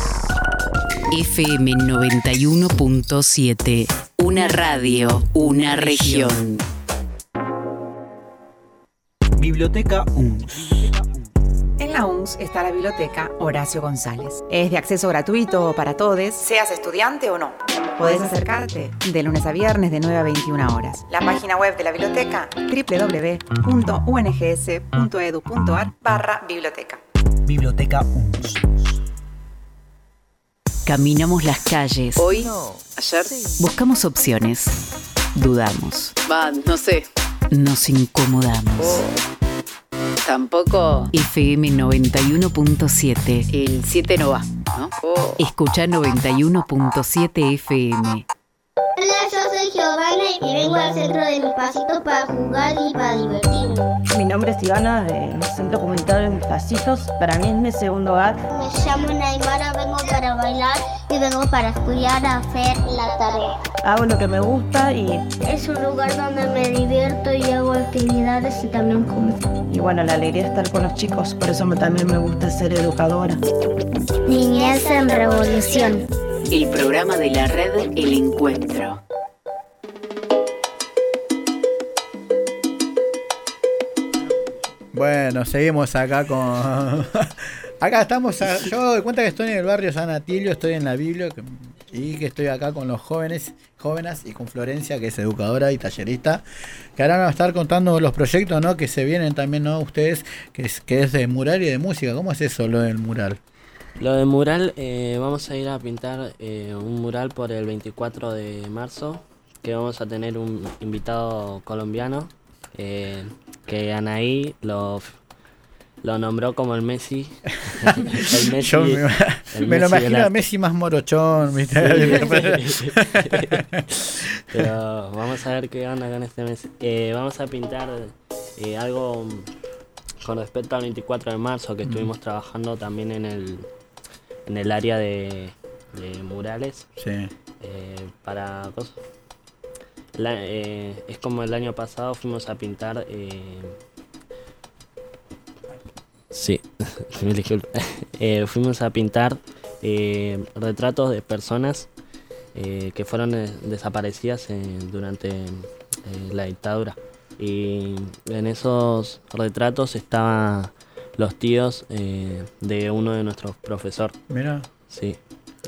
Speaker 1: FM 91.7. Una radio, una región.
Speaker 15: Biblioteca UNS.
Speaker 29: En la UNS está la biblioteca Horacio González. Es de acceso gratuito para todos, seas estudiante o no. Podés acercarte de lunes a viernes de 9 a 21 horas. La página web de la biblioteca www.ungс.edu.ar barra biblioteca.
Speaker 15: Biblioteca UNS.
Speaker 1: Caminamos las calles.
Speaker 21: Hoy, ayer.
Speaker 1: Buscamos opciones. Dudamos.
Speaker 21: Va, no sé.
Speaker 1: Nos incomodamos. Tampoco FM 91.7. El 7 no va, ¿no? Escucha 91.7 FM.
Speaker 5: Giovanna y vengo al centro de mis pasitos para jugar y para divertirme.
Speaker 30: Mi nombre es Ivana del Centro Comunitario de Mis Pasitos. Para mí es mi segundo hogar.
Speaker 5: Me llamo Naimara, vengo para bailar y vengo para estudiar a hacer la tarea.
Speaker 30: Hago lo que me gusta y,
Speaker 5: Es un lugar donde me divierto y hago actividades y también como.
Speaker 30: y bueno, la alegría de estar con los chicos. Por eso también me gusta ser educadora.
Speaker 5: Niñez en revolución.
Speaker 1: El programa de la red El Encuentro.
Speaker 3: Bueno, seguimos acá con. [laughs] acá estamos. Yo doy cuenta que estoy en el barrio San Atilio, estoy en la Biblia y que estoy acá con los jóvenes, jóvenes y con Florencia, que es educadora y tallerista, que ahora van a estar contando los proyectos ¿no? que se vienen también, ¿no? Ustedes, que es, que es de mural y de música. ¿Cómo es eso, lo del mural?
Speaker 24: Lo de mural, eh, vamos a ir a pintar eh, un mural por el 24 de marzo, que vamos a tener un invitado colombiano, eh, que Anaí lo, lo nombró como el Messi. [laughs] el Messi,
Speaker 3: Yo me,
Speaker 24: el
Speaker 3: me lo
Speaker 24: Messi del
Speaker 3: imagino a. Messi más morochón. [laughs] [laughs]
Speaker 24: Pero vamos a ver qué onda con este mes. Eh, vamos a pintar eh, algo con respecto al 24 de marzo que
Speaker 3: Mm.
Speaker 24: estuvimos trabajando también en el, en el área de, de murales.
Speaker 3: Sí.
Speaker 24: eh, para cosas. La- eh, es como el año pasado fuimos a pintar. eh, sí, [laughs] me. [laughs] Eh, fuimos a pintar eh, retratos de personas que fueron desaparecidas durante la dictadura. Y en esos retratos estaban los tíos de uno de nuestros profesores.
Speaker 3: Mira.
Speaker 24: Sí.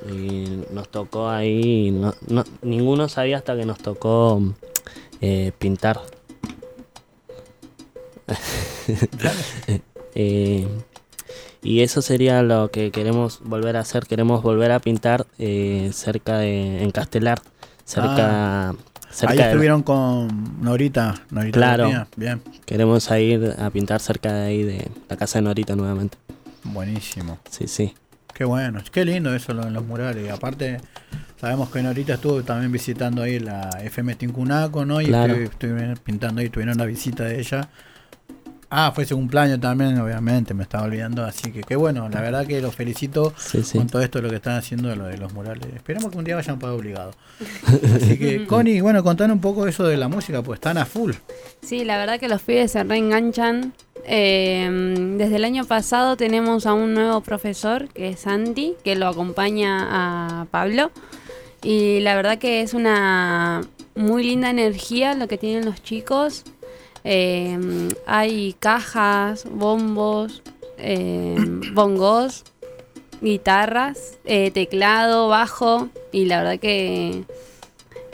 Speaker 24: Y nos tocó ahí, no, no- ninguno sabía hasta que nos tocó eh, pintar. [laughs] Eh, y eso sería lo que queremos volver a hacer. Queremos volver a pintar eh, cerca de, en Castelar, cerca,
Speaker 3: Ah.
Speaker 24: cerca
Speaker 3: Ahí
Speaker 24: de-
Speaker 3: estuvieron con Norita. Norita
Speaker 24: Claro.
Speaker 3: Bien.
Speaker 24: Queremos ir a pintar cerca de ahí, de la casa de Norita nuevamente.
Speaker 3: Buenísimo.
Speaker 24: Sí, sí.
Speaker 3: Qué bueno, qué lindo eso lo de los murales. Y aparte, sabemos que Norita estuvo también visitando ahí la FM Tincunaco, ¿no? Y
Speaker 24: Claro.
Speaker 3: estuvieron pintando ahí, tuvieron la visita de ella. Ah, fue su cumpleaños también, obviamente, me estaba olvidando. Así que qué bueno, la verdad que los felicito
Speaker 24: Sí, sí.
Speaker 3: con todo esto lo que están haciendo, lo de los murales. Esperemos que un día vayan para obligado. [laughs] Así que, Connie, bueno, contanos un poco eso de la música, pues están a full.
Speaker 25: Sí, la verdad que los pibes se reenganchan. Eh, desde el año pasado tenemos a un nuevo profesor, que es Santi, que lo acompaña a Pablo. Y la verdad que es una muy linda energía lo que tienen los chicos. Eh, hay cajas, bombos, eh, [coughs] bongos, guitarras, eh, teclado, bajo. Y la verdad que,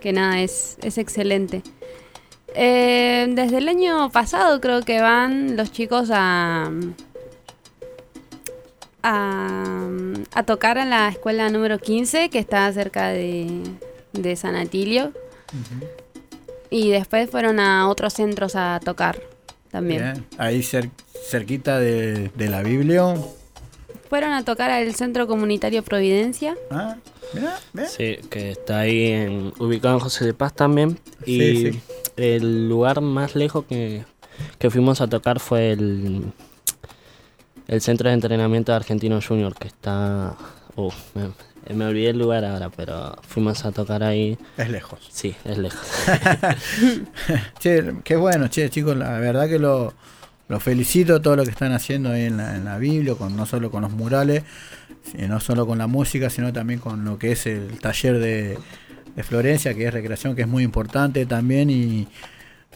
Speaker 25: que nada, es, es excelente. Eh, desde el año pasado creo que van los chicos a, a, a tocar a la escuela número 15 que está cerca de, de San Atilio. Y después fueron a otros centros a tocar también.
Speaker 3: Bien. Ahí cer- cerquita de, de la Biblia.
Speaker 25: Fueron a tocar al Centro Comunitario Providencia.
Speaker 3: Ah, mira,
Speaker 24: Sí, que está ahí en, ubicado en José de Paz también. Y
Speaker 3: Sí, sí.
Speaker 24: el lugar más lejos que, que fuimos a tocar fue el, el Centro de Entrenamiento de Argentino Junior, que está... uh, me, olvidé el lugar ahora, pero fuimos a tocar ahí.
Speaker 3: Es lejos.
Speaker 24: Sí, es lejos. [laughs]
Speaker 3: Che, qué bueno, che, chicos, la verdad que lo, lo felicito todo lo que están haciendo ahí en la, en la Biblia, con, no solo con los murales, y no solo con la música, sino también con lo que es el taller de, de Florencia, que es recreación, que es muy importante también, y,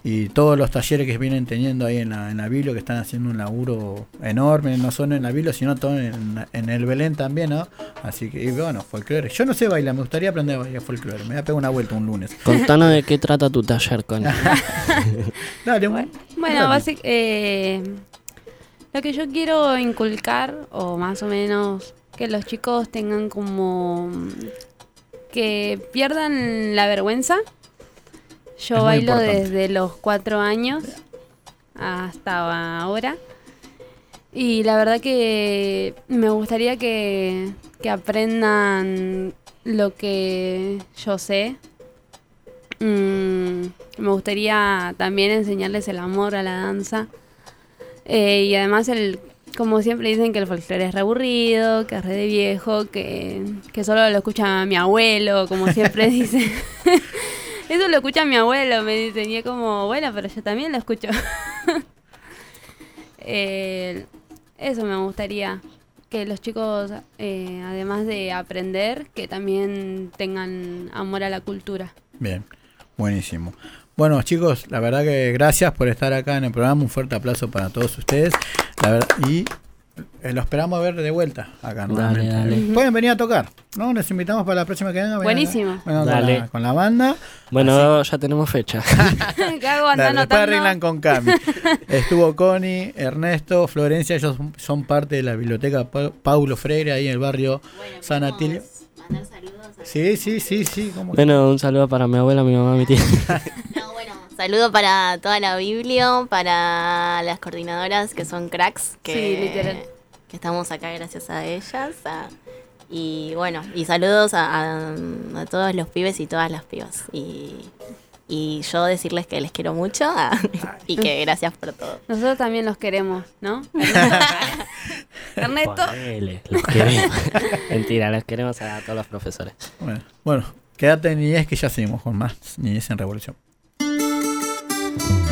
Speaker 3: y todos los talleres que vienen teniendo ahí en la, en la Biblia, que están haciendo un laburo enorme, no solo en la Biblia, sino todo en, en el Belén también, ¿no? Así que, y bueno, folclore. Yo no sé bailar, me gustaría aprender a bailar folclore, me voy a pegar una vuelta un lunes.
Speaker 24: Contanos de qué trata tu taller, con [laughs]
Speaker 3: Dale,
Speaker 25: Bueno,
Speaker 3: dale.
Speaker 25: basic- eh, lo que yo quiero inculcar, o más o menos que los chicos tengan como que pierdan la vergüenza. Yo
Speaker 31: Es
Speaker 25: bailo desde los cuatro años hasta ahora. Y la verdad que me gustaría que, que aprendan lo que yo sé. Mm, me gustaría también enseñarles el amor a la danza. Eh, y además, el, como siempre dicen que el folclore es re aburrido, que es re de viejo, que, que solo lo escucha mi abuelo, como siempre [laughs] dicen. Eso lo escucha mi abuelo, me es como, bueno, pero yo también lo escucho. [laughs] Eh, eso me gustaría. Que los chicos, eh, además de aprender, que también tengan amor a la cultura.
Speaker 3: Bien, buenísimo. Bueno, chicos, la verdad que gracias por estar acá en el programa. Un fuerte aplauso para todos ustedes. Y eh, lo esperamos a ver de vuelta acá. nuevamente.
Speaker 24: dale.
Speaker 3: Pueden venir a tocar, ¿no? Les invitamos para la próxima que venga. vengan
Speaker 25: Buenísimo.
Speaker 3: con
Speaker 24: Dale.
Speaker 3: la- Con la, banda.
Speaker 24: Bueno, ya tenemos fecha. [laughs]
Speaker 3: Con Cami. Estuvo Connie, Ernesto, Florencia, ellos son- parte de la biblioteca Pa- Paulo Freire ahí en el barrio San Atilio. Sí, sí, sí, sí. ¿cómo que-
Speaker 24: bueno, un saludo para mi abuela, mi mamá, mi tía. [laughs]
Speaker 28: Saludo para toda la Biblio, para las coordinadoras que son cracks, que,
Speaker 25: Sí, literal.
Speaker 28: que estamos acá gracias a ellas. a- y bueno, y saludos a, a- a todos los pibes y todas las pibas. Y, y yo decirles que les quiero mucho a- [laughs] y que gracias por todo.
Speaker 25: Nosotros también los queremos, ¿no? [laughs] Ernesto.
Speaker 24: Ponele, los queremos. [laughs] Mentira, los queremos a todos los profesores.
Speaker 3: Bueno, bueno, quédate en niñez que ya seguimos con más niñez en revolución.
Speaker 32: Thank you.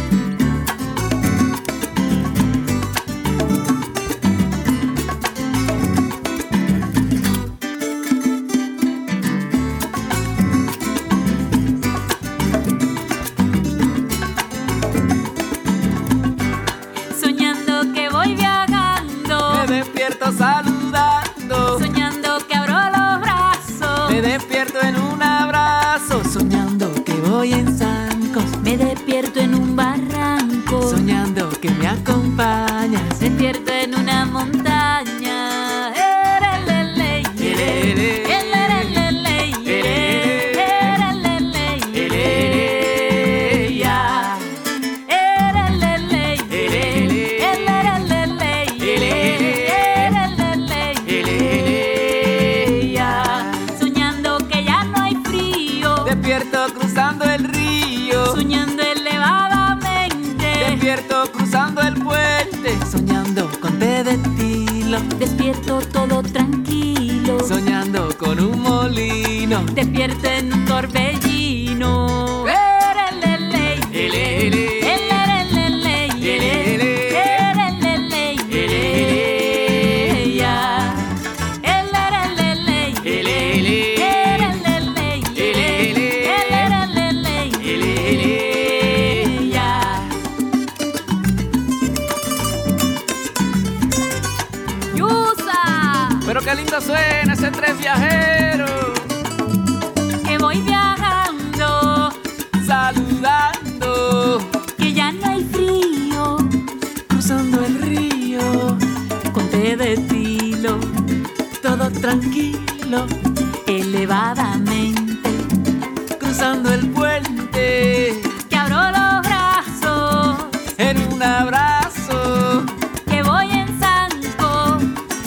Speaker 32: En un abrazo. que voy en
Speaker 33: zanco,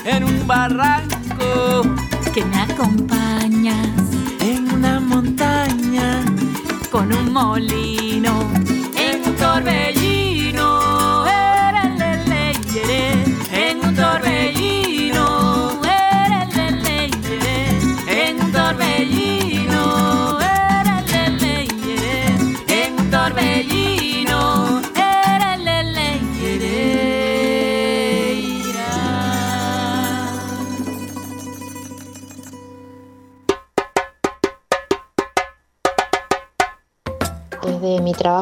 Speaker 32: En un barranco.
Speaker 33: que me acompañas
Speaker 32: En una montaña.
Speaker 33: con un molino,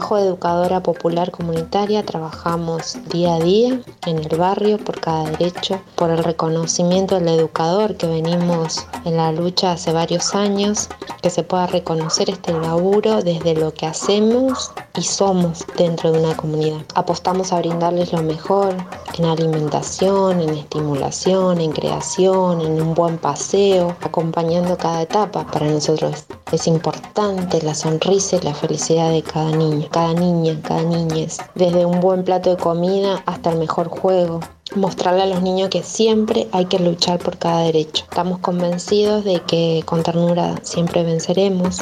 Speaker 31: trabajo de educadora popular comunitaria trabajamos día a día en el barrio por cada derecho, por el reconocimiento del educador que venimos en la lucha hace varios años, que se pueda reconocer este laburo desde lo que hacemos y somos dentro de una comunidad. Apostamos a brindarles lo mejor en alimentación, en estimulación, en creación, en un buen paseo, acompañando cada etapa. Para nosotros es importante la sonrisa y la felicidad de cada niño, cada niña, cada niñez, desde un buen plato de comida hasta el mejor juego, mostrarle a los niños que siempre hay que luchar por cada derecho. Estamos convencidos de que con ternura siempre venceremos.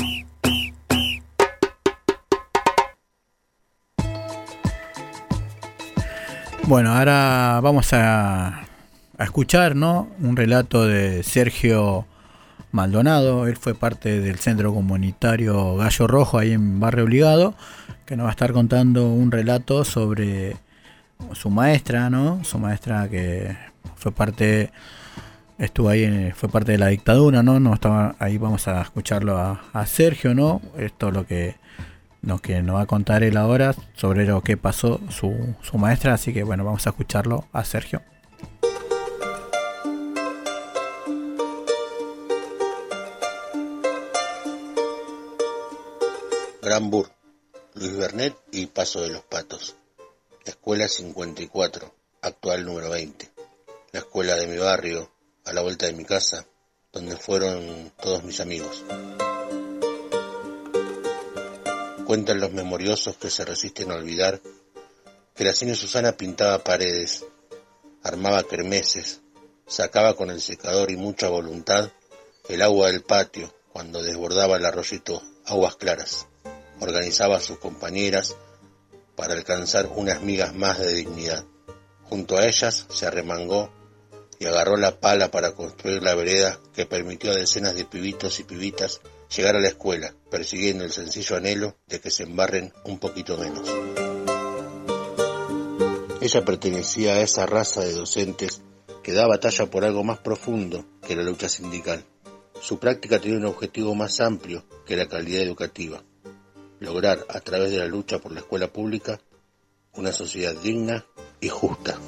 Speaker 3: Bueno, ahora vamos a, escuchar ¿no? un relato de Sergio Maldonado. Él fue parte del centro comunitario Gallo Rojo ahí en Barrio Obligado, que nos va a estar contando un relato sobre su maestra, ¿no? Su maestra que fue parte estuvo ahí, fue parte de la dictadura, ¿no? no estaba, ahí vamos a escucharlo a, a Sergio, ¿no? Esto es lo que, lo que nos va a contar él ahora sobre lo que pasó su, su maestra, así que bueno, vamos a escucharlo a Sergio.
Speaker 34: Granbur, Luis Bernet y Paso de los Patos. Escuela 54, actual número 20. La escuela de mi barrio, a la vuelta de mi casa, donde fueron todos mis amigos. Cuentan los memoriosos que se resisten a olvidar que la señora Susana pintaba paredes, armaba kermeses, sacaba con el secador y mucha voluntad el agua del patio cuando desbordaba el arroyito aguas claras. Organizaba a sus compañeras para alcanzar unas migas más de dignidad. Junto a ellas se arremangó y agarró la pala para construir la vereda que permitió a decenas de pibitos y pibitas llegar a la escuela, persiguiendo el sencillo anhelo de que se embarren un poquito menos. Ella pertenecía a esa raza de docentes que da batalla por algo más profundo que la lucha sindical. Su práctica tiene un objetivo más amplio que la calidad educativa, lograr a través de la lucha por la escuela pública una sociedad digna y justa.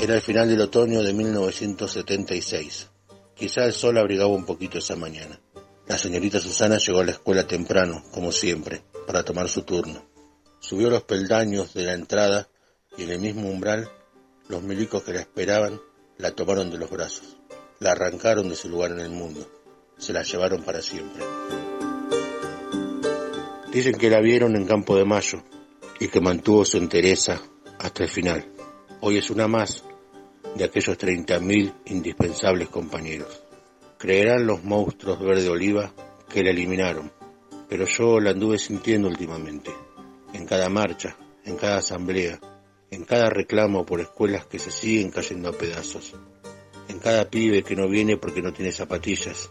Speaker 34: Era el final del otoño de 1976. Quizá el sol abrigaba un poquito esa mañana. La señorita Susana llegó a la escuela temprano, como siempre, para tomar su turno. Subió los peldaños de la entrada y en el mismo umbral los milicos que la esperaban la tomaron de los brazos. La arrancaron de su lugar en el mundo. Se la llevaron para siempre. Dicen que la vieron en Campo de Mayo y que mantuvo su entereza hasta el final. Hoy es una más de aquellos 30.000 indispensables compañeros. Creerán los monstruos verde oliva que la eliminaron, pero yo la anduve sintiendo últimamente, en cada marcha, en cada asamblea, en cada reclamo por escuelas que se siguen cayendo a pedazos, en cada pibe que no viene porque no tiene zapatillas,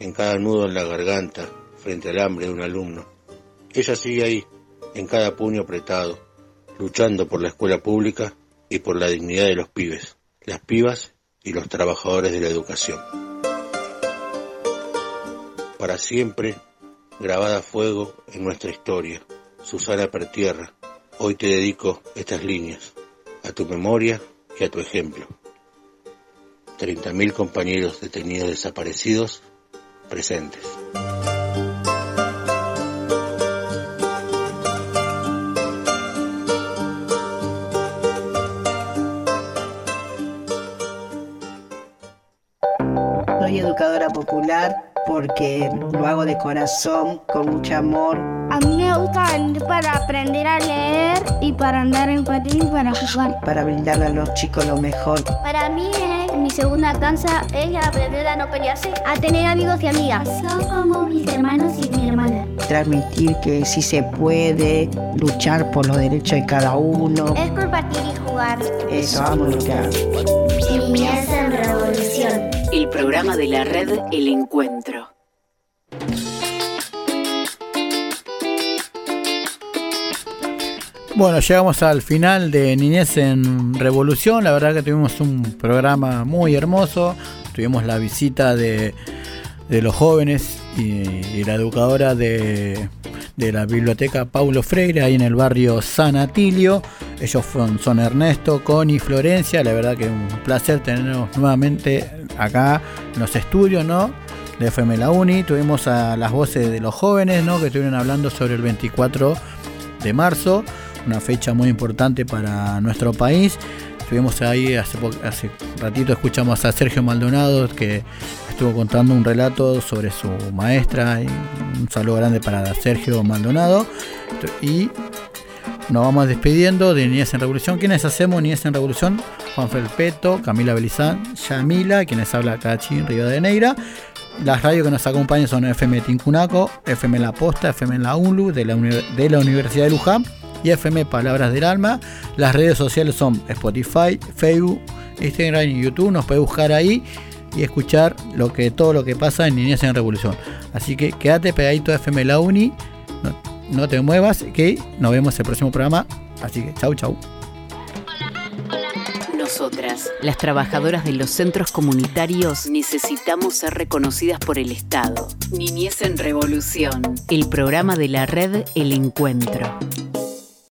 Speaker 34: en cada nudo en la garganta frente al hambre de un alumno. Ella sigue ahí, en cada puño apretado, luchando por la escuela pública y por la dignidad de los pibes, las pibas y los trabajadores de la educación. Para siempre, grabada a fuego en nuestra historia, Susana Pertierra, hoy te dedico estas líneas, a tu memoria y a tu ejemplo. 30.000 compañeros detenidos desaparecidos presentes.
Speaker 30: Porque lo hago de corazón, con mucho amor.
Speaker 5: A mí me gusta venir para aprender a leer y para andar en patín y para jugar.
Speaker 30: Para brindarle a los chicos lo mejor.
Speaker 5: Para mí eh, mi segunda danza es aprender a no pelearse, a tener amigos y amigas. Son como mis hermanos y mi hermana.
Speaker 30: Transmitir que sí se puede luchar por los derechos de cada uno.
Speaker 5: Es compartir y jugar.
Speaker 30: Eso, vamos a luchar.
Speaker 5: Niñez en revolución.
Speaker 1: El programa de la red El Encuentro.
Speaker 3: Bueno, llegamos al final de Niñez en Revolución. La verdad que tuvimos un programa muy hermoso. Tuvimos la visita de, de los jóvenes y, la educadora de, de, la biblioteca Paulo Freire, ahí en el barrio San Atilio. Ellos son, son Ernesto, Connie, Florencia. La verdad que un placer tenerlos nuevamente acá en los estudios, ¿no? De FM La Uni. Tuvimos a las voces de los jóvenes, ¿no? Que estuvieron hablando sobre el 24 de marzo una fecha muy importante para nuestro país. Estuvimos ahí hace, hace ratito, escuchamos a Sergio Maldonado que estuvo contando un relato sobre su maestra. Y un saludo grande para Sergio Maldonado. Y nos vamos despidiendo de Niñez en Revolución. ¿Quiénes hacemos Niñez en Revolución? Juan Felpeto, Camila Belizán, Yamila, quienes habla Cachi Río de Neira. Las radios que nos acompañan son FM Tincunaco, FM La Posta, FM La UNLU de la, de la Universidad de Luján y FM Palabras del Alma. Las redes sociales son Spotify, Facebook, Instagram y YouTube. Nos puede buscar ahí y escuchar lo que, todo lo que pasa en Niñez en Revolución. Así que quédate pegadito a FM La Uni, no, no te muevas, que nos vemos en el próximo programa. Así que chau, chau.
Speaker 1: Nosotras, las trabajadoras de los centros comunitarios, necesitamos ser reconocidas por el Estado. Niñez en Revolución, el programa de la red El Encuentro.